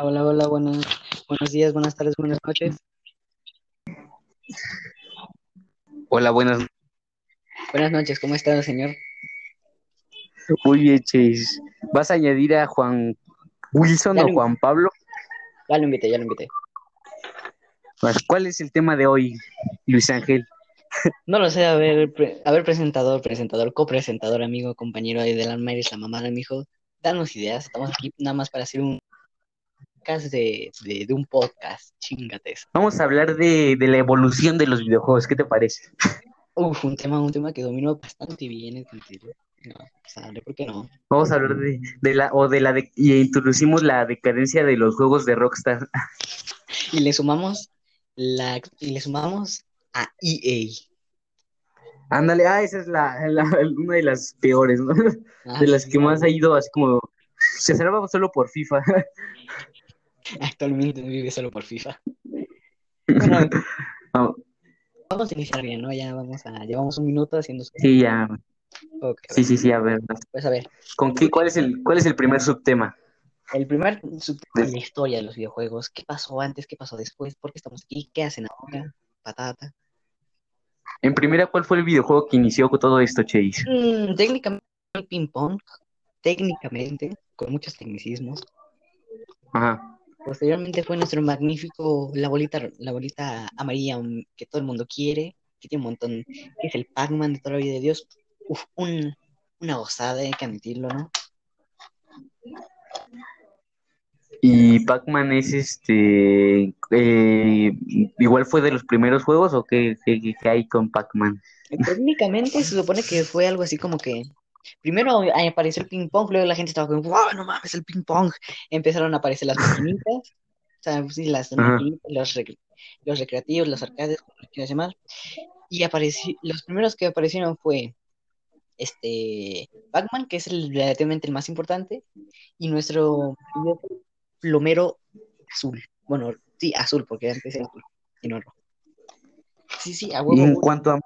Hola, hola, buenos, buenos días, buenas tardes, buenas noches. Hola, buenas. Buenas noches, ¿cómo está, señor? Muy bien, Chase. ¿Vas a añadir a Juan Wilson o Juan Pablo? Ya lo invité, ya lo invité. ¿Cuál es el tema de hoy, Luis Ángel? No lo sé, a ver, a ver, presentador, presentador, copresentador, amigo, compañero del alma, eres la mamada, mijo. Danos ideas, estamos aquí nada más para hacer un podcast de, de, de un podcast, chingate eso. Vamos a hablar de, de la evolución de los videojuegos. ¿Qué te parece? Uf, un tema, un tema que domino bastante bien, es mentira. No, sale, ¿por qué no? Vamos a hablar de, de la o de la de, y introducimos la decadencia de los juegos de Rockstar. Y le sumamos la, y le sumamos a EA. Ándale, ah, esa es la, la- una de las peores, ¿no? Ah, De las sí, que más ha ido así como se salva solo por FIFA. Actualmente vive solo por FIFA. Bueno, vamos a iniciar bien, ¿no? Ya vamos a, llevamos un minuto haciendo sí, ya. Sí, sí, sí, a ver. Pues a ver, ¿Con qué, cuál es el, cuál es el primer subtema? el primer subtema de la historia de los videojuegos. ¿Qué pasó antes? ¿Qué pasó después? ¿Por qué estamos aquí? ¿Qué hacen ahora? Patata. En primera, ¿cuál fue el videojuego que inició con todo esto, Chase? Mm, técnicamente el ping pong, técnicamente, con muchos tecnicismos. Ajá. Posteriormente fue nuestro magnífico, la bolita, la bolita amarilla um, que todo el mundo quiere, que tiene un montón, que es el Pac-Man de toda la vida de Dios. Uf, un, una gozada, hay que admitirlo, ¿no? ¿Y Pac-Man es este. eh, igual fue de los primeros juegos o qué, qué- qué- qué hay con Pac-Man? Técnicamente se supone que fue algo así como que primero apareció el ping pong, luego la gente estaba como, wow, no mames, el ping pong. Empezaron a aparecer las maquinitas, o sea, sí, las maquinitas, los, rec- los recreativos, los arcades, como lo quieras llamar. Y apareció, los primeros que aparecieron fue este Pac-Man, que es el, relativamente el más importante, y nuestro plomero azul. Bueno, sí, azul, porque antes era azul y no rojo. Sí, sí, a Y en cuanto a.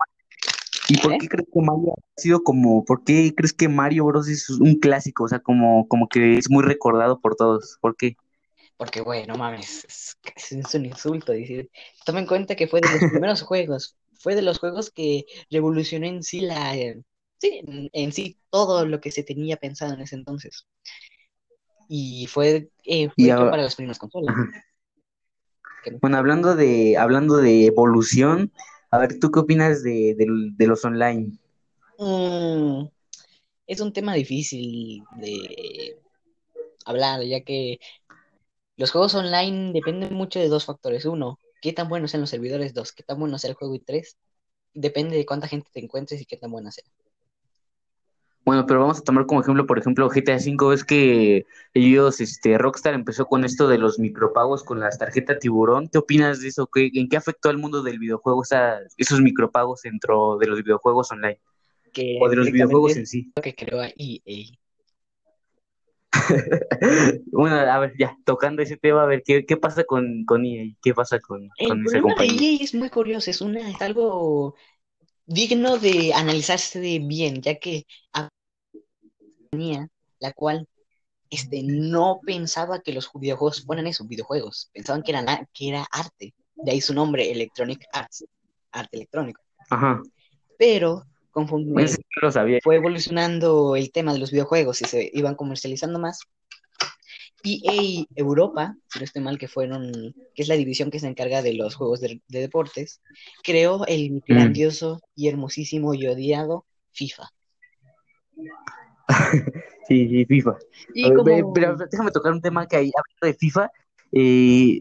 ¿Y por ¿Eh? qué crees que Mario ha sido como. ¿Por qué crees que Mario Bros. es un clásico? O sea, como, como que es muy recordado por todos. ¿Por qué? Porque, güey, no mames, es, es un insulto decir. Toma en cuenta que fue de los primeros juegos, fue de los juegos que revolucionó en sí la, eh, sí, en, sí todo lo que se tenía pensado en ese entonces. Y fue, eh, fue Y hecho ahora- para las primeras consolas. Ajá. Bueno, hablando de, hablando de evolución, a ver, ¿tú qué opinas de, de, los online? Mm, es un tema difícil de hablar, ya que los juegos online dependen mucho de dos factores. Uno, qué tan buenos sean los servidores. Dos, qué tan bueno sea el juego. Y tres, depende de cuánta gente te encuentres y qué tan buena sea. Bueno, pero vamos a tomar como ejemplo, por ejemplo, GTA V, es que ellos, este, Rockstar empezó con esto de los micropagos con las tarjetas tiburón. ¿Qué opinas de eso? ¿Qué, ¿En qué afectó al mundo del videojuego esos micropagos dentro de los videojuegos online? Que O de los videojuegos en sí. lo que creó a EA. Bueno, a ver, ya, tocando ese tema, a ver, ¿qué, qué pasa con, con EA? ¿Qué pasa con, El con esa problema de compañía? EA es muy curioso, es una, es algo digno de analizarse bien, ya que a- compañía la cual este, no pensaba que los videojuegos fueran eso, videojuegos, pensaban que, eran, que era arte, de ahí su nombre, Electronic Arts, arte electrónico. Ajá, Pero conforme Bueno, eso sí lo sabía. fue evolucionando el tema de los videojuegos y se iban comercializando más, EA Europa, si no estoy mal, que fueron, que es la división que se encarga de los juegos de, de deportes, creó el grandioso y hermosísimo y odiado FIFA. Sí, sí, FIFA. Y A ver, como pero déjame tocar un tema que hay, hablando de FIFA. eh,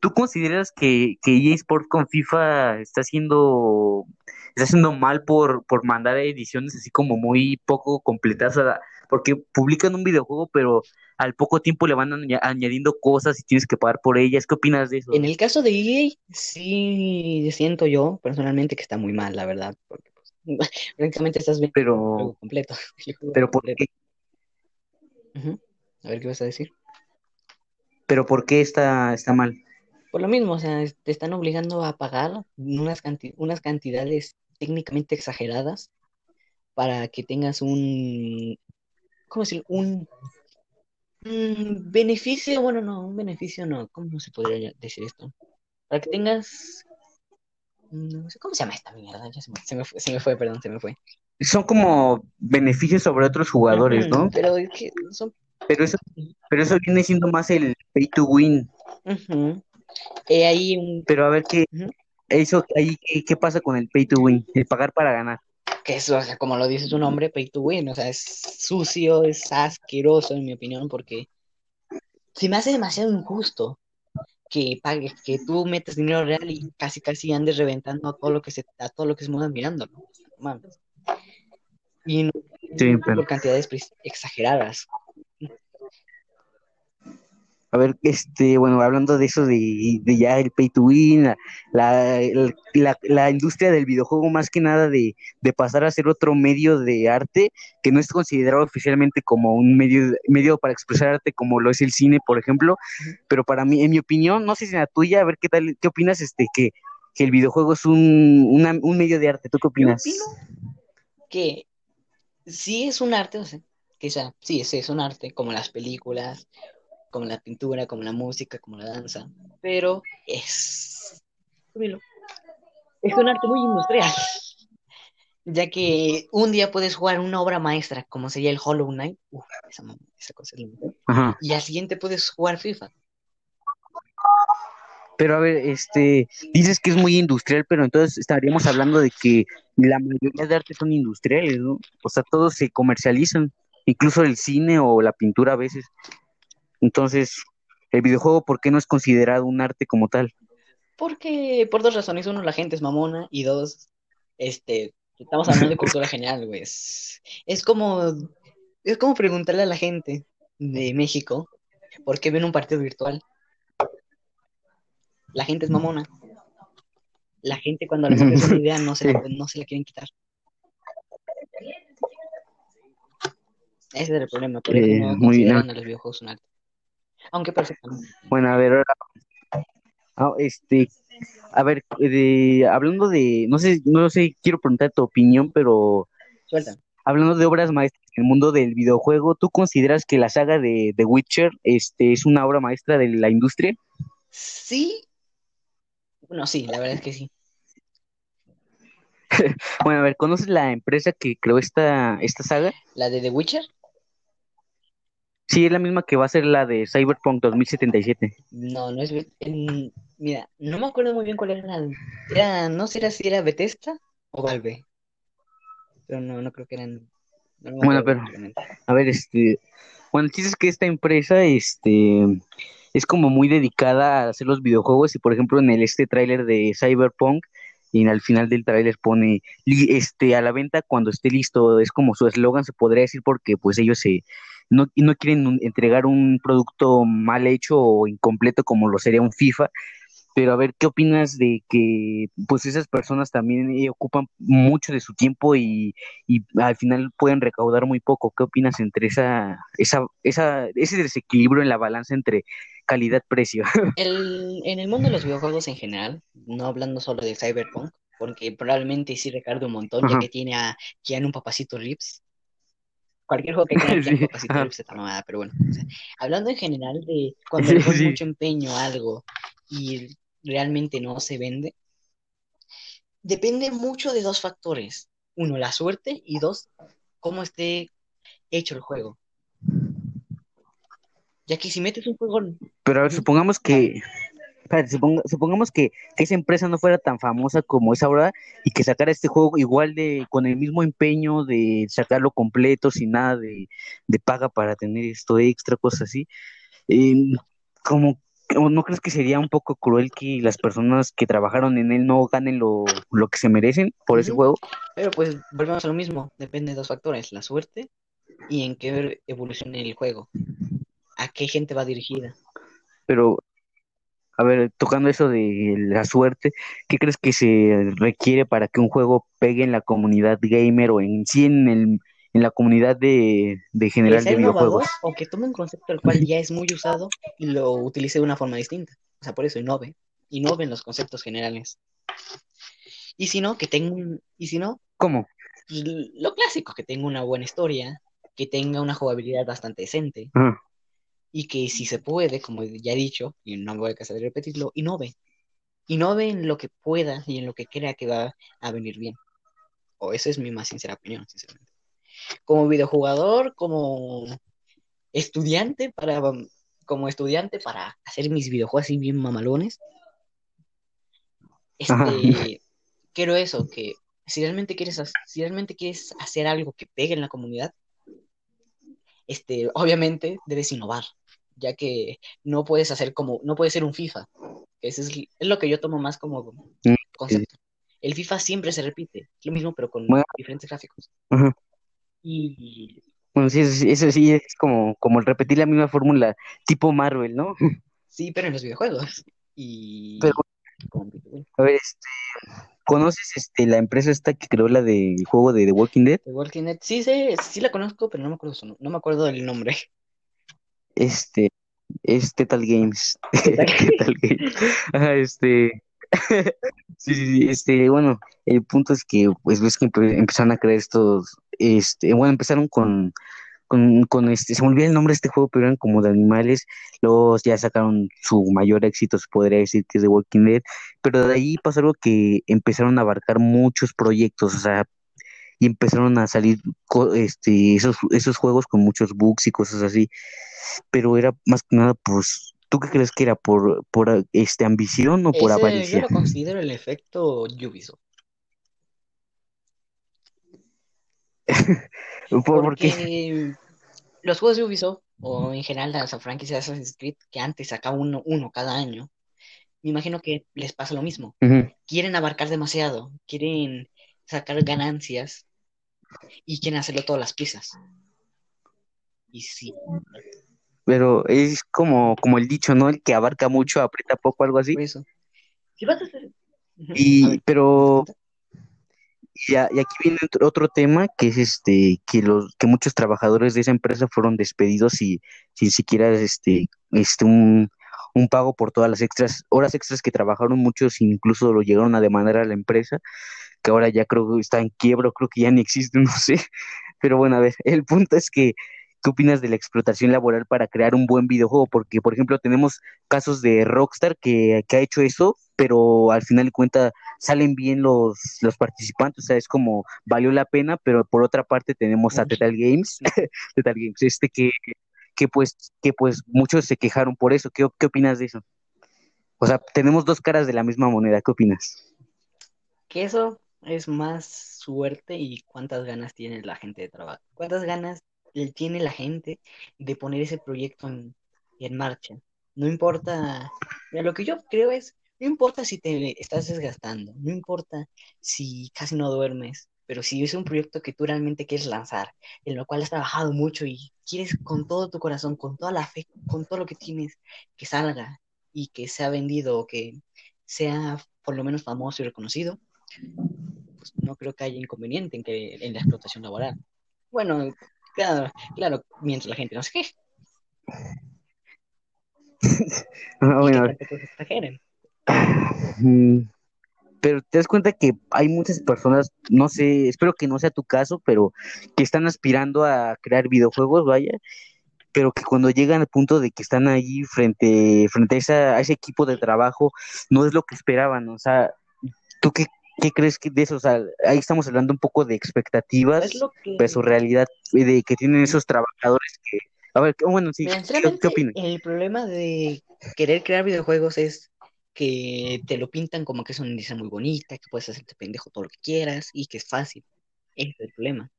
¿tú consideras que, que EA Sports con FIFA está haciendo, está haciendo mal por, por mandar ediciones así como muy poco completas? O sea, porque publican un videojuego, pero al poco tiempo le van aña- añadiendo cosas y tienes que pagar por ellas. ¿Qué opinas de eso? en el caso de EA, sí siento yo personalmente que está muy mal, la verdad, porque pues, prácticamente estás viendo el Pero, juego completo. el juego pero ¿por completo. qué? A ver qué vas a decir. ¿Pero por qué está, está mal? Por lo mismo, o sea, te están obligando a pagar unas, canti- unas cantidades técnicamente exageradas para que tengas un, ¿cómo decirlo? Un, Mm, beneficio, bueno, no, un beneficio no. ¿Cómo se podría decir esto? Para que tengas. No sé cómo se llama esta mierda. Ya se me, se me fue, se me fue, perdón, se me fue. Son como beneficios sobre otros jugadores, ¿no? pero es que son. Pero eso, pero eso viene siendo más el pay to win. Eh, ahí un. Pero a ver qué, eso ahí qué pasa con el pay to win, el pagar para ganar. Que eso, o sea, como lo dice su nombre, pay to win. O sea, es sucio, es asqueroso, en mi opinión, porque se me hace demasiado injusto que pagues, que tú metes dinero real y casi casi andes reventando a todo lo que se, a todo lo que se mueva mirando, ¿no? Mames. Y no Sí, pero por cantidades exageradas. A ver, este, bueno, hablando de eso de, de ya el pay to win, la, la, la- la industria del videojuego más que nada de, de pasar a ser otro medio de arte que no es considerado oficialmente como un medio, medio para expresar arte como lo es el cine, por ejemplo, pero para mí, en mi opinión, no sé si en la tuya, a ver qué tal, qué opinas, este, que, que el videojuego es un, una- un medio de arte, ¿tú qué Yo opinas? opino que sí es un arte, o sea, que o sea, sí, sí es un arte, como las películas, como la pintura, como la música, como la danza, pero es, es un arte muy industrial, ya que un día puedes jugar una obra maestra, como sería el Hollow Knight, uf, esa, esa cosa es linda, Ajá. y al siguiente puedes jugar FIFA. Pero a ver, este, dices que es muy industrial, pero entonces estaríamos hablando de que la mayoría de artes son industriales, ¿no? O sea, todos se comercializan, incluso el cine o la pintura a veces. Entonces, el videojuego, ¿por qué no es considerado un arte como tal? Porque por dos razones, uno, la gente es mamona, y dos, este, estamos hablando de cultura general, güey. Es, es como, es como preguntarle a la gente de México por qué ven un partido virtual. La gente es mamona. La gente cuando les ofrece una idea no se la, no se la quieren quitar. Ese es el problema, por Eh, no muy bien. consideran a los videojuegos un arte. Aunque perfectamente. Bueno, a ver, ahora, ah, este, a ver, de, hablando de, no sé, no sé, quiero preguntar tu opinión, pero Suelta. hablando de obras maestras en el mundo del videojuego, ¿tú consideras que la saga de The Witcher, este, es una obra maestra de la industria? Sí. Bueno, sí, la verdad es que sí. Bueno, a ver, ¿conoces la empresa que creó esta, esta saga? La de The Witcher, Sí, es la misma que va a ser la de Cyberpunk 2077. No, no es. En- mira, no me acuerdo muy bien cuál era la. Era, no sé si era Bethesda o Valve. Pero no, no creo que eran. No Bueno, pero-. A ver, este, bueno, el chiste es que esta empresa, este, es como muy dedicada a hacer los videojuegos y, por ejemplo, en el este tráiler de Cyberpunk, y al final del tráiler pone, este, a la venta cuando esté listo, es como su eslogan, se podría decir, porque pues ellos se, no, no quieren un- entregar un producto mal hecho o incompleto como lo sería un FIFA, pero a ver, ¿qué opinas de que pues esas personas también eh, ocupan mucho de su tiempo y, y al final pueden recaudar muy poco? ¿Qué opinas entre esa, esa, esa, ese desequilibrio en la balanza entre calidad-precio? El, en el mundo de los videojuegos en general, no hablando solo de Cyberpunk, porque probablemente sí recarga un montón, ya que tiene a Keanu Papacito Reeves. Cualquier juego que tenga Sí, Papacito ajá. Reeves está mamada, pero bueno. o sea, hablando en general de cuando le sí. mucho empeño a algo y realmente no se vende, depende mucho de dos factores. Uno, la suerte y dos, cómo esté hecho el juego. Ya que si metes un juego, Pero a ver, supongamos que, espérate, suponga- supongamos que, que esa empresa no fuera tan famosa como es ahora y que sacara este juego igual de, con el mismo empeño de sacarlo completo, sin nada de, de paga para tener esto extra, cosas así. Eh, como, ¿o ¿no crees que sería un poco cruel que las personas que trabajaron en él no ganen lo, lo que se merecen por ese juego? pero pues volvemos a lo mismo, depende de dos factores, la suerte y en qué evolucione el juego, a qué gente va dirigida. Pero, a ver, tocando eso de la suerte, ¿qué crees que se requiere para que un juego pegue en la comunidad gamer o en sí en, el, en la comunidad de, de general de videojuegos? o que tome un concepto el cual ya es muy usado y lo utilice de una forma distinta. O sea, por eso innove, innove en los conceptos generales. Y si no, que tenga un, y si no, ¿Cómo? pues, lo clásico, que tenga una buena historia, que tenga una jugabilidad bastante decente, Ajá. Y que si se puede, como ya he dicho, y no me voy a cansar de repetirlo, innove. Innove en lo que pueda y en lo que crea que va a venir bien. O esa es mi más sincera opinión, sinceramente. Como videojugador, como estudiante para como estudiante para hacer mis videojuegos así bien mamalones. Este, quiero eso, que si realmente quieres si realmente quieres hacer algo que pegue en la comunidad, este, obviamente debes innovar, ya que no puedes hacer como, no puedes ser un FIFA. Eso es, lo que yo tomo más como mm, concepto. El FIFA siempre se repite, es lo mismo, pero con diferentes gráficos. Y. Bueno, sí, eso, sí es como, como el repetir la misma fórmula, tipo Marvel, ¿no? Sí, pero en los videojuegos. Y. a ver, este. ¿Conoces este, la empresa esta que creó la del juego de The Walking Dead? The Walking Dead, sí, sí, sí la conozco, pero no me acuerdo no me acuerdo del nombre. Este, es Tetal Games. Este. sí, sí, este, bueno, el punto es que, pues, ves que empezaron a crear estos, este, bueno, empezaron con, con, con este, se me olvidó el nombre de este juego, pero eran como de animales, luego ya sacaron su mayor éxito, se podría decir que es The Walking Dead, pero de ahí pasó algo que empezaron a abarcar muchos proyectos, o sea, y empezaron a salir este, esos, esos juegos con muchos bugs y cosas así, pero era más que nada, pues, ¿tú qué crees que era? ¿Por, por este, ambición o por avaricia? Yo lo considero el efecto Ubisoft. Porque los juegos de Ubisoft, o en general las franquicias de Assassin's Creed, que antes sacaba uno, uno cada año, me imagino que les pasa lo mismo. Quieren abarcar demasiado, quieren sacar ganancias y quieren hacerlo todas las piezas. Y sí. Pero es como, como el dicho, ¿no? El que abarca mucho, aprieta poco, algo así. eso. Si vas a hacer... Y, pero, y, aquí viene otro, tema que es este que los que muchos trabajadores de esa empresa fueron despedidos y sin siquiera este este un, un pago por todas las extras horas extras que trabajaron muchos incluso lo llegaron a demandar a la empresa que ahora ya creo que está en quiebra creo que ya ni existe no sé pero bueno a ver el punto es que ¿Qué opinas de la explotación laboral para crear un buen videojuego? Porque, por ejemplo, tenemos casos de Rockstar que, que ha hecho eso, pero al final de cuentas salen bien los, los participantes, o sea, es como valió la pena, pero por otra parte tenemos a Tetal Games, Tetal Games, este que, que pues, que pues muchos se quejaron por eso. ¿Qué, ¿Qué opinas de eso? O sea, tenemos dos caras de la misma moneda, ¿qué opinas? Que eso es más suerte y cuántas ganas tiene la gente de trabajo. ¿Cuántas ganas tiene la gente de poner ese proyecto en, marcha. No importa, lo que yo creo es, no importa si te estás desgastando, no importa si casi no duermes, pero si es un proyecto que tú realmente quieres lanzar, en lo cual has trabajado mucho y quieres con todo tu corazón, con toda la fe, con todo lo que tienes, que salga y que sea vendido o que sea por lo menos famoso y reconocido, pues no creo que haya inconveniente en que en la explotación laboral. Bueno, Claro, claro, mientras la gente no se queje. no, bueno, mm, pero te das cuenta que hay muchas personas, no sé, espero que no sea tu caso, pero que están aspirando a crear videojuegos, vaya, pero que cuando llegan al punto de que están ahí frente, frente a, esa, a ese equipo de trabajo, no es lo que esperaban, o sea, ¿tú qué, ¿Qué crees que de eso? O sea, ahí estamos hablando un poco de expectativas su realidad, de que tienen esos trabajadores que... A ver, bueno, sí, ¿qué, opinas? El problema de querer crear videojuegos es que te lo pintan como que es una industria muy bonita, que puedes hacerte pendejo todo lo que quieras y que es fácil. Ese es el problema.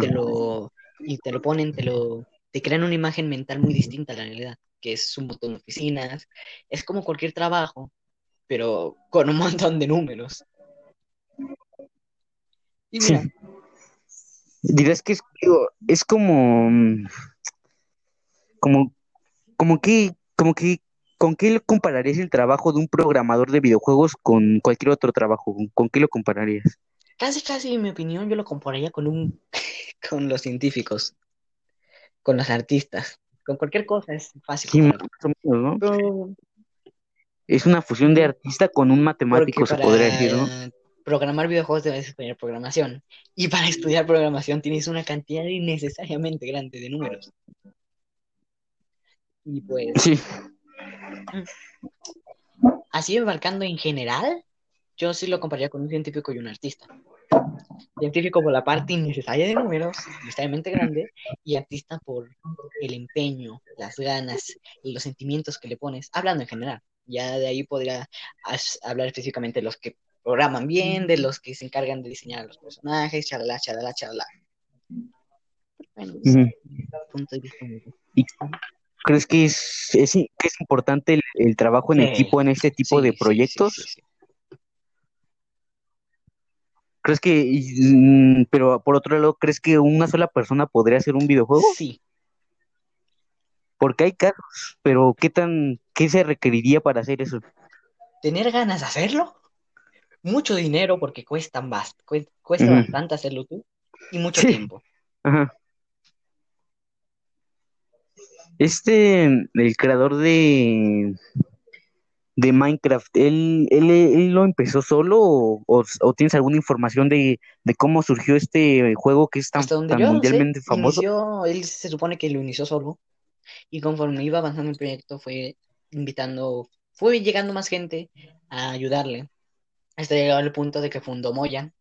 te lo, y te lo ponen, te lo te crean una imagen mental muy distinta a la realidad, que es un montón de oficinas, es como cualquier trabajo, pero con un montón de números. Y mira. Dirás que es, es como, como, como que, como que, ¿con qué compararías el trabajo de un programador de videojuegos con cualquier otro trabajo? ¿Con qué lo compararías? Casi, casi, en mi opinión, yo lo compararía con un, con los científicos, con los artistas, con cualquier cosa es fácil. Es una fusión de artista con un matemático, se podría decir, ¿no? Programar videojuegos debes estudiar programación. Y para estudiar programación tienes una cantidad innecesariamente grande de números. Y pues, Sí. así embarcando en general, yo sí lo compararía con un científico y un artista. Científico por la parte innecesaria de números, necesariamente grande, y artista por el empeño, las ganas y los sentimientos que le pones, hablando en general. Ya de ahí podría hablar específicamente de los que programan bien, de los que se encargan de diseñar a los personajes, chalala, chalala, chalala. Bueno, es Ujú. un punto de vista ¿Crees que es, es, que es importante el, el trabajo en Sí. equipo en este tipo Sí, de proyectos? sí. ¿Crees que, mm, pero por otro lado, ¿crees que una sola persona podría hacer un videojuego? Sí, Porque hay casos, pero ¿qué tan, qué se requeriría para hacer eso? tener ganas de hacerlo, mucho dinero porque cuestan bast cue- cuesta Ujú. bastante hacerlo tú y mucho Sí. tiempo. Ajá. Este, el creador de, de Minecraft, ¿él, él, él lo empezó solo o, o- o tienes alguna información de, de cómo surgió este juego que es tan, sé, mundialmente famoso? inició, él se supone que lo inició solo y conforme iba avanzando el proyecto fue invitando, fue llegando más gente a ayudarle hasta llegar al punto de que fundó Mojang,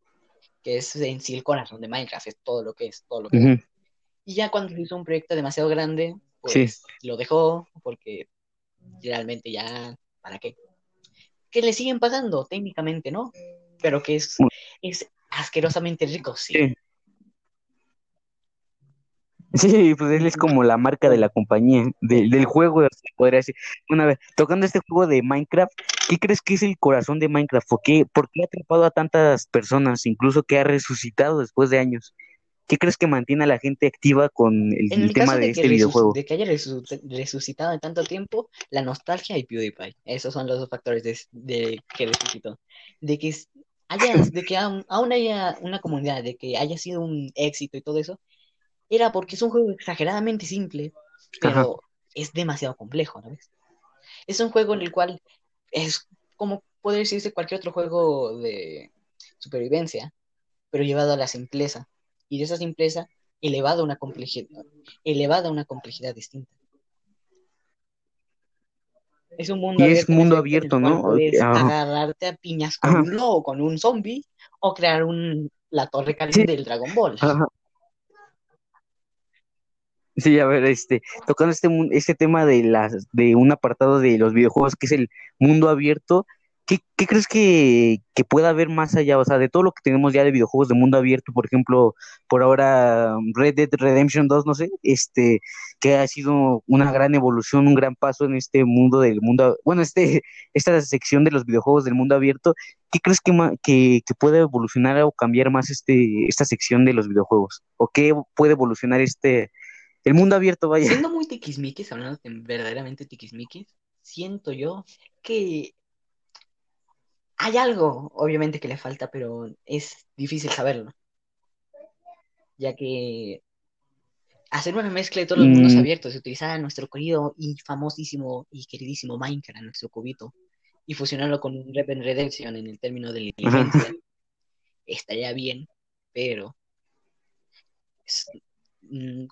que es en sí el corazón de Minecraft, es todo lo que es, todo lo que. Ujú, Y ya cuando se hizo un proyecto demasiado grande, pues Sí. lo dejó porque realmente ya, ¿para qué? Que le siguen pagando, técnicamente, ¿no? Pero que es, es asquerosamente rico, sí. Sí. Sí, pues él es como la marca de la compañía, de- del juego, se podría decir. Una vez, tocando este juego de Minecraft, ¿qué crees que es el corazón de Minecraft? ¿Por qué, por qué ha atrapado a tantas personas, incluso que ha resucitado después de años? ¿Qué crees que mantiene a la gente activa con el, tema de este videojuego? de que haya resu- resucitado en tanto tiempo, la nostalgia y PewDiePie. Esos son los dos factores de, de que resucitó. De que haya, de que aún, aún haya una comunidad, de que haya sido un éxito y todo eso, era porque es un juego exageradamente simple, pero es demasiado complejo, ¿no ves? Es un juego en el cual es como puede decirse cualquier otro juego de supervivencia, pero llevado a la simpleza. Y de esa simpleza elevado a una complejidad, elevada a una complejidad distinta. Es un mundo Y abierto, mundo ¿no? puedes agarrarte a piñas con Ajá. un lobo, con un zombie, o crear un, la torre Sí. del Dragon Ball. Ajá. Sí, a ver, este, tocando este, este tema de las, de un apartado de los videojuegos que es el mundo abierto, ¿qué, qué crees que, que pueda haber más allá? O sea, de todo lo que tenemos ya de videojuegos de mundo abierto, por ejemplo, por ahora Red Dead Redemption 2, no sé, este, que ha sido una gran evolución, un gran paso en este mundo del mundo, bueno, este, esta sección de los videojuegos del mundo abierto, ¿qué crees que, que, que puede evolucionar o cambiar más este, esta sección de los videojuegos? ¿O qué puede evolucionar este el mundo abierto, vaya. Siendo muy tiquismiquis, hablando de verdaderamente tiquismiquis, siento yo que hay algo, obviamente, que le falta, pero es difícil saberlo. Ya que hacer una mezcla de todos los mundos Mm. abiertos y utilizar a nuestro querido y famosísimo y queridísimo Minecraft, nuestro cubito, y fusionarlo con un Red Redemption en el término de la inteligencia, estaría bien, pero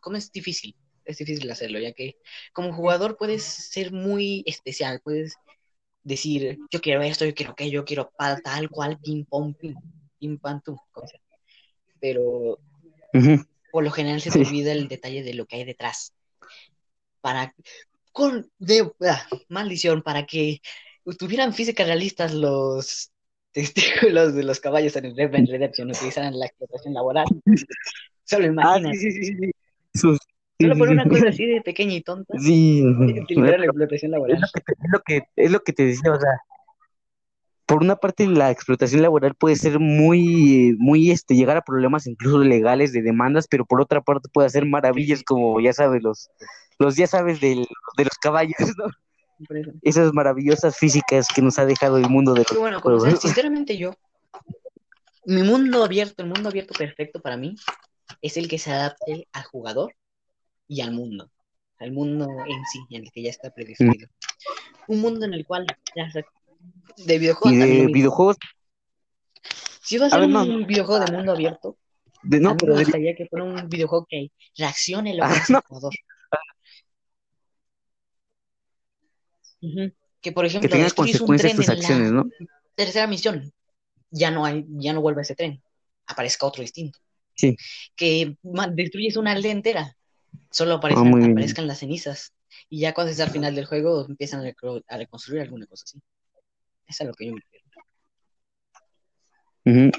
¿cómo es difícil? Es difícil hacerlo, ya que como jugador puedes ser muy especial, puedes decir, yo quiero esto, yo quiero aquello, yo quiero pal, tal cual, pim, pom, pim, pim, pam, tum, como sea. Pero por lo general se te olvida el detalle de lo que hay detrás. Para, con, de, ah, maldición, para que tuvieran físicas realistas los testículos de los caballos en Redemption, utilizaran la explotación laboral. Solo Ah, imagínate. sí, sí, sí, sí. Sus- Solo por una cosa así de pequeña y tonta, Sí, utilizar la explotación es lo que te, es lo que es lo que te decía, o sea, por una parte la explotación laboral puede ser muy muy este llegar a problemas incluso legales de demandas, pero por otra parte puede hacer maravillas como ya sabes los los ya sabes del, de los caballos, ¿no? Esas maravillosas físicas que nos ha dejado el mundo de los bueno, sea, sinceramente yo, mi mundo abierto, el mundo abierto perfecto para mí, es el que se adapte al jugador y al mundo, al mundo en sí, en el que ya está predefinido. Un mundo en el cual las de videojuegos Y de videojuegos, Si vas a hacer un videojuego de mundo abierto, de, a no, mí pero me de- gustaría que fuera un videojuego que reaccione lo que Ah, hace no. el jugador. Que por que ejemplo, destruyes un consecuencias tren tus en acciones, la ¿no? tercera misión, ya no hay, ya no vuelve ese tren, aparezca otro distinto. Sí, Que destruyes una aldea entera, solo ah, aparezcan, muy bien. aparezcan las cenizas. Y ya cuando es al final del juego empiezan a, reconstruir alguna cosa así. Eso es lo que yo me. Bueno,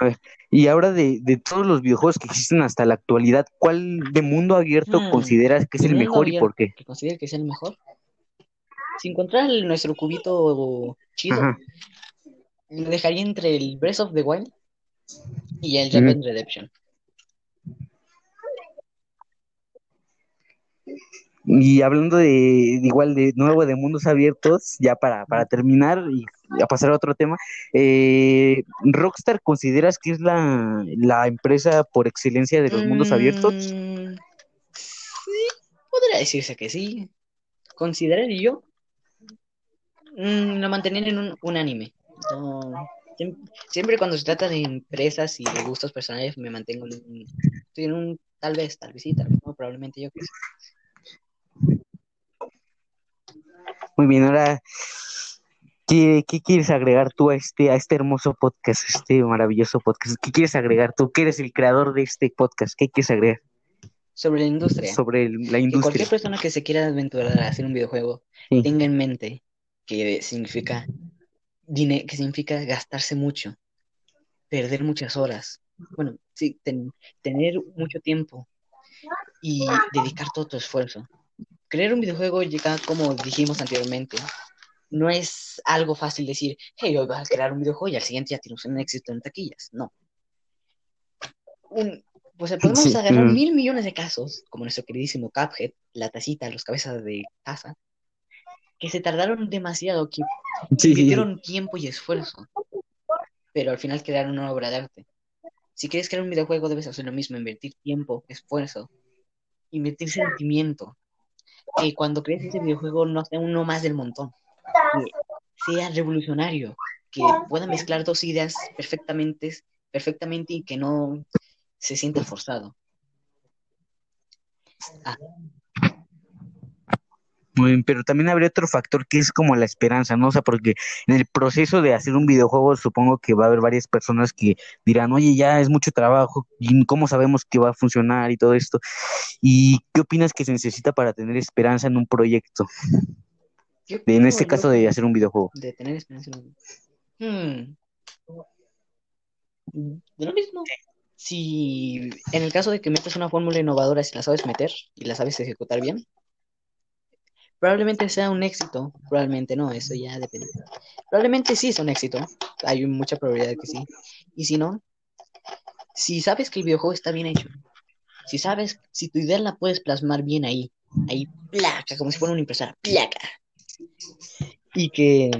ver, y ahora de, de todos los videojuegos que existen hasta la actualidad, ¿cuál de mundo abierto Hmm, consideras que es el mejor y por qué? que que sea el mejor. Si encontrar nuestro cubito chido, Ajá. lo dejaría entre el Breath of the Wild y el. Red Redemption. Y hablando de, igual de nuevo de mundos abiertos, ya para, para terminar y a pasar a otro tema, eh, ¿Rockstar consideras que es la, la empresa por excelencia de los mundos abiertos? Mm, sí, podría decirse que sí. Consideraría yo mm, lo mantener en un, un anime. No, siem- siempre, cuando se trata de empresas y de gustos personales me mantengo en un, estoy en un tal vez, tal vez sí, tal vez no, probablemente yo que sé. Muy bien, ahora, ¿qué, qué quieres agregar tú a este, a este hermoso podcast, a este maravilloso podcast? ¿Qué quieres agregar tú? que eres el creador de este podcast? ¿Qué quieres agregar Sobre la industria. sobre el- la Que industria? cualquier persona que se quiera aventurar a hacer un videojuego Sí. tenga en mente que significa dine- que significa gastarse mucho, perder muchas horas, bueno, sí, ten- tener mucho tiempo y dedicar todo tu esfuerzo. Crear un videojuego llega, como dijimos anteriormente, no es algo fácil decir, hey, hoy vas a crear un videojuego y al siguiente ya tienes un éxito en taquillas. No. Un, pues podemos Sí, agarrar mm. mil millones de casos, como nuestro queridísimo Cuphead, la tacita, los cabezas de taza, que se tardaron demasiado, que sí, invirtieron tiempo y esfuerzo, pero al final crearon una obra de arte. Si quieres crear un videojuego, debes hacer lo mismo, invertir tiempo, esfuerzo, invertir sentimiento. Que cuando crees ese videojuego no sea uno más del montón, que sea revolucionario, que pueda mezclar dos ideas perfectamente, perfectamente y que no se sienta forzado. Ah, pero también habría otro factor que es como la esperanza, ¿no? O sea, porque en el proceso de hacer un videojuego supongo que va a haber varias personas que dirán, oye, ya es mucho trabajo, ¿y cómo sabemos que va a funcionar y todo esto? ¿Y qué opinas que se necesita para tener esperanza en un proyecto? De- en este caso de hacer un videojuego. de tener esperanza en un- Hmm. De lo mismo. Si en el caso de que metas una fórmula innovadora, si la sabes meter y la sabes ejecutar bien, probablemente sea un éxito, probablemente no, eso ya depende. Probablemente sí es un éxito, hay mucha probabilidad de que sí. Y si no, si sabes que el videojuego está bien hecho, si sabes, si tu idea la puedes plasmar bien ahí, ahí, placa, como si fuera una impresora, placa. Y que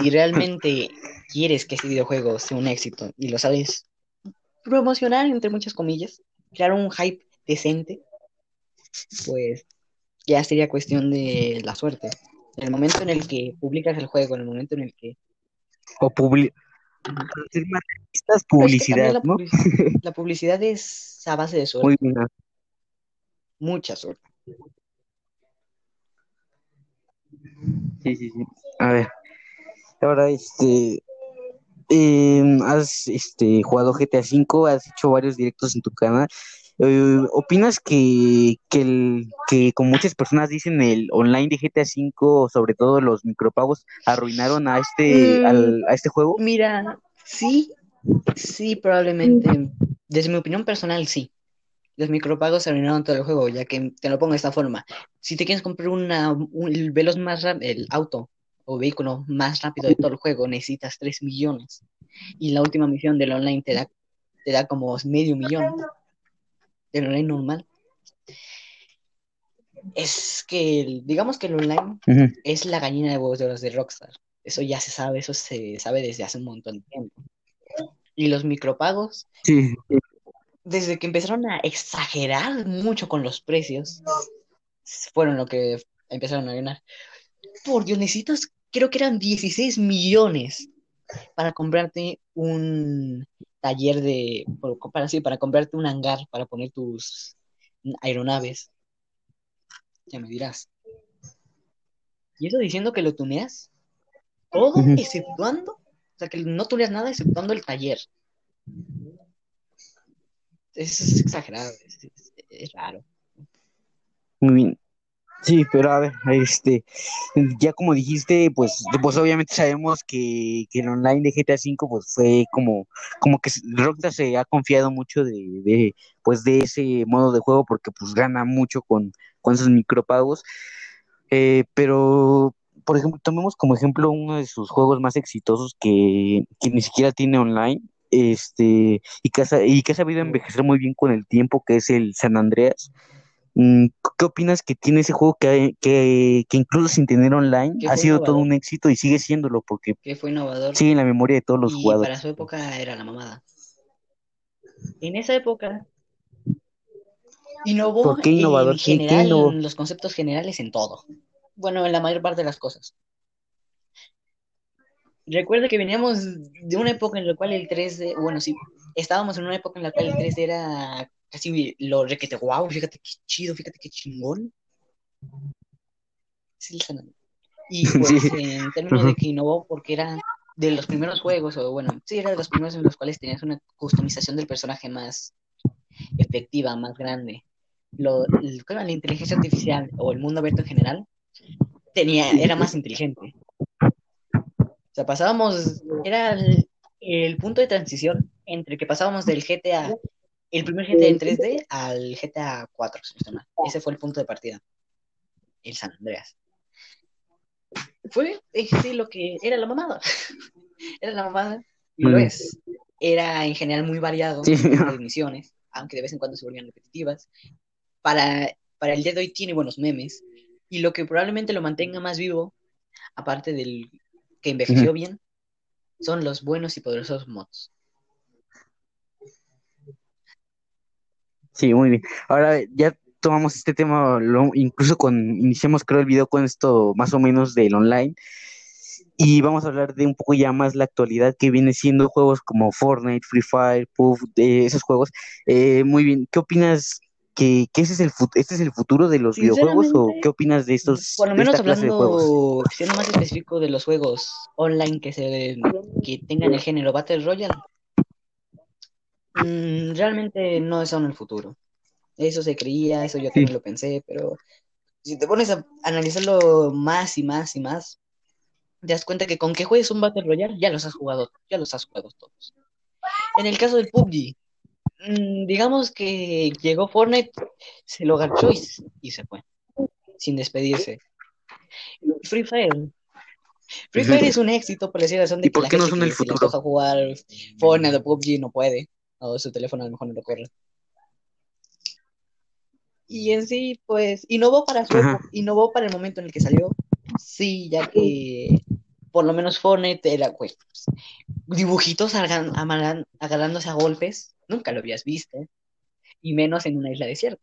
si realmente quieres que este videojuego sea un éxito y lo sabes promocionar, entre muchas comillas, crear un hype decente, pues ya sería cuestión de la suerte. En el momento en el que publicas el juego, en el momento en el que... O publi que publicidad, la, ¿no? publi- la publicidad es a base de suerte, Muy bien. mucha suerte. Sí, sí, sí. A ver, ahora este, em, has este, jugado GTA V, has hecho varios directos en tu canal. Eh, ¿opinas que, que, el, que, como muchas personas dicen, el online de GTA V, sobre todo los micropagos, arruinaron a este, a este juego? Mira, sí, sí, probablemente. Desde mi opinión personal, sí. Los micropagos arruinaron todo el juego, ya que te lo pongo de esta forma. Si te quieres comprar una, un, el veloz más el auto o vehículo más rápido de todo el juego, necesitas 3 millones. Y la última misión del online te da, te da como medio millón del online normal. Es que, el- digamos que el online es la gallina de huevos de oro de Rockstar. Eso ya se sabe, eso se sabe desde hace un montón de tiempo. Y los micropagos, Sí, desde que empezaron a exagerar mucho con los precios, fueron lo que empezaron a ganar. Por Dios, necesitas, creo que eran 16 millones para comprarte un taller de, para, sí, para comprarte un hangar para poner tus aeronaves. Ya me dirás. Y eso diciendo que lo tuneas todo, exceptuando, o sea, que no tuneas nada exceptuando el taller. Eso es exagerado, es, es- es raro. Muy bien. Sí, pero a ver, este, ya como dijiste, pues, pues obviamente sabemos que, que el online de GTA V pues fue como, como que Rockstar se ha confiado mucho de, de, pues de ese modo de juego porque pues gana mucho con, con esos micropagos. Eh, pero, por ejemplo, tomemos como ejemplo uno de sus juegos más exitosos que, que ni siquiera tiene online, este, y que, ha, y que ha sabido envejecer muy bien con el tiempo, que es el San Andreas. Mm, ¿Qué opinas que tiene ese juego que, que, que incluso sin tener online ha sido todo un éxito y sigue siéndolo porque Que fue innovador. sigue en la memoria de todos los y jugadores? para su época era la mamada. En esa época innovó ¿Por qué innovador? en ¿Qué- qué general innovó? en los conceptos generales en todo. Bueno, en la mayor parte de las cosas. Recuerda que veníamos de una época en la cual el 3D, bueno, sí, estábamos en una época en la cual el 3D era casi lo requete, wow, fíjate qué chido, fíjate qué chingón. Sí. Y pues Sí. en términos de que innovó porque era de los primeros juegos, o bueno, sí, era de los primeros en los cuales tenías una customización del personaje más efectiva, más grande. Lo, la inteligencia artificial o el mundo abierto en general tenía, era más inteligente. O sea, pasábamos, era el, el punto de transición entre que pasábamos del GTA, el primer GTA en 3D al GTA 4, si no estoy mal. Ese fue el punto de partida. El San Andreas. Fue eh, sí, lo que era la mamada. era la mamada y lo Ujú. es. Era en general muy variado Sí. misiones, aunque de vez en cuando se volvían repetitivas. Para, para el día de hoy tiene buenos memes y lo que probablemente lo mantenga más vivo, aparte del que envejeció bien, son los buenos y poderosos mods. Sí, muy bien. Ahora ya tomamos este tema, lo- incluso con, iniciamos creo el video con esto más o menos del online y vamos a hablar de un poco ya más la actualidad que viene siendo juegos como Fortnite, Free Fire, Puff, de esos juegos. Eh, muy bien, ¿qué opinas? ¿Que, que ese es el este es el futuro de los videojuegos o qué opinas de estos Por lo menos esta clase de juegos? hablando, siendo más específico de los juegos online que se que tengan el género Battle Royale, mm, realmente no son el futuro. Eso se creía, eso yo también lo pensé, pero si te pones a analizarlo más y más y más, te das cuenta que con que juegues un Battle Royale ya los has jugado, ya los has jugado todos. En el caso del PUBG, mm, digamos que llegó Fortnite, se lo garchó y, y se fue, sin despedirse. Free Fire. Free Fire es un éxito por la razón de ¿Y que por la qué no gente son que el se le futuro? jugar Fortnite o PUBG no puede, o su teléfono a lo mejor no lo corre. Y en sí, pues, innovó para su Ajá. innovó para el momento en el que salió. Sí, ya que por lo menos Fortnite era, pues, dibujitos agarran- agarrándose a golpes, nunca lo habías visto, y menos en una isla desierta.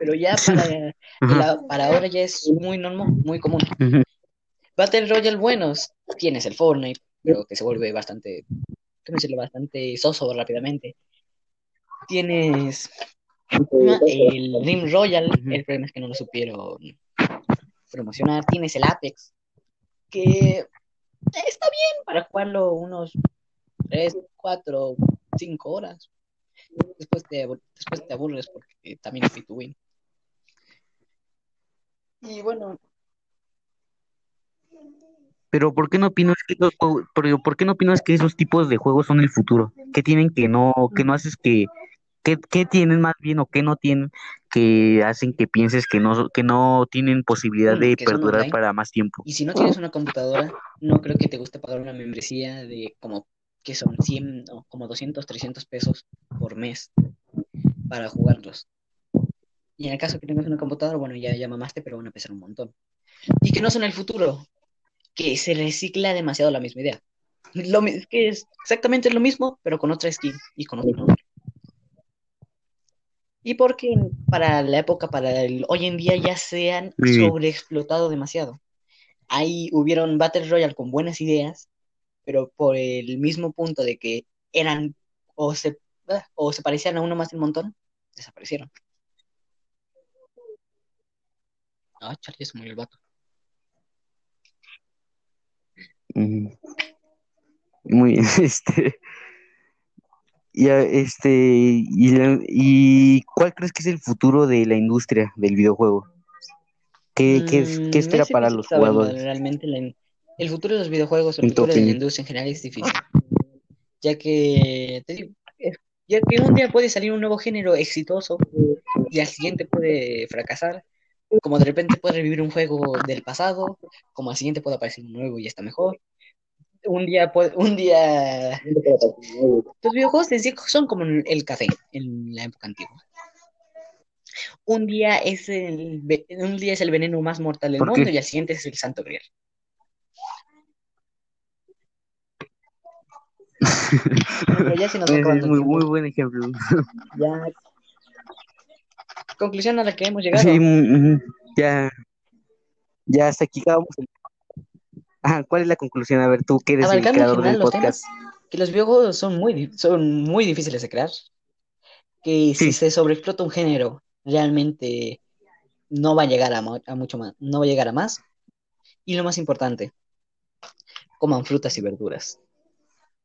Pero ya para, Ajá. la- para ahora ya es muy normal, muy común. Battle Royale buenos, tienes el Fortnite, pero que se vuelve bastante, ¿cómo decirlo? Bastante soso rápidamente. Tienes el Rim Royal, el problema es que no lo supieron promocionar. Tienes el Apex, que está bien para jugarlo unos 3, 4, 5 horas. Después te, después te aburres porque también es free to win. Y bueno, Pero ¿por qué no opinas que los pero ¿por qué no opinas que esos tipos de juegos son el futuro? ¿Qué tienen que no, que no haces que, qué, qué tienen más bien o qué no tienen que hacen que pienses que no, que no tienen posibilidad de perdurar online. para más tiempo? y si no tienes una computadora, no creo que te guste pagar una membresía de como que son 100 o como 200, 300 pesos por mes para jugarlos. Y en el caso que tengas una computadora, bueno, ya, ya mamaste, pero van a pesar un montón. Y que no son el futuro, que se recicla demasiado la misma idea. Lo, que es exactamente lo mismo, pero con otra skin y con otro nombre. Y porque para la época, para el hoy en día ya se han sobreexplotado demasiado. Ahí hubieron Battle Royale con buenas ideas, pero por el mismo punto de que eran o se, ah, o se parecían a uno más del montón, desaparecieron. Ah, Charlie, se murió el vato. Muy bien, este, ya, este, y, la- y ¿cuál crees que es el futuro de la industria del videojuego? ¿Qué, qué, qué Mm, espera es para los jugadores? realmente la- el futuro de los videojuegos, el futuro de la industria en general es difícil, ya que, te digo, es- ya que un día puede salir un nuevo género exitoso y al siguiente puede fracasar, como de repente puede revivir un juego del pasado, como al siguiente puede aparecer un nuevo y está mejor. Un día puede, un día los videojuegos en sí son como el café en la época antigua. Un día es el, un día es el veneno más mortal del ¿Por mundo qué? y al siguiente es el santo grial. Pero ya se nos Es muy, muy buen ejemplo. Ya. Conclusión a la que hemos llegado. Sí, ya, ya hasta aquí acabamos. el- Ajá, ¿cuál es la conclusión? A ver, tú que eres Abarcando en creador general del los podcast. temas, que los videojuegos son muy, son muy difíciles de crear, que si se sobreexplota un género, realmente no va a llegar a, mu- a mucho más, no va a llegar a más. Y lo más importante, coman frutas y verduras,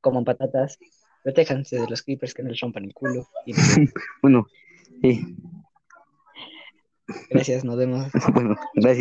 coman patatas, protéjanse de los creepers que no les rompan el culo. Y Bueno, sí, gracias, nos vemos. bueno, gracias.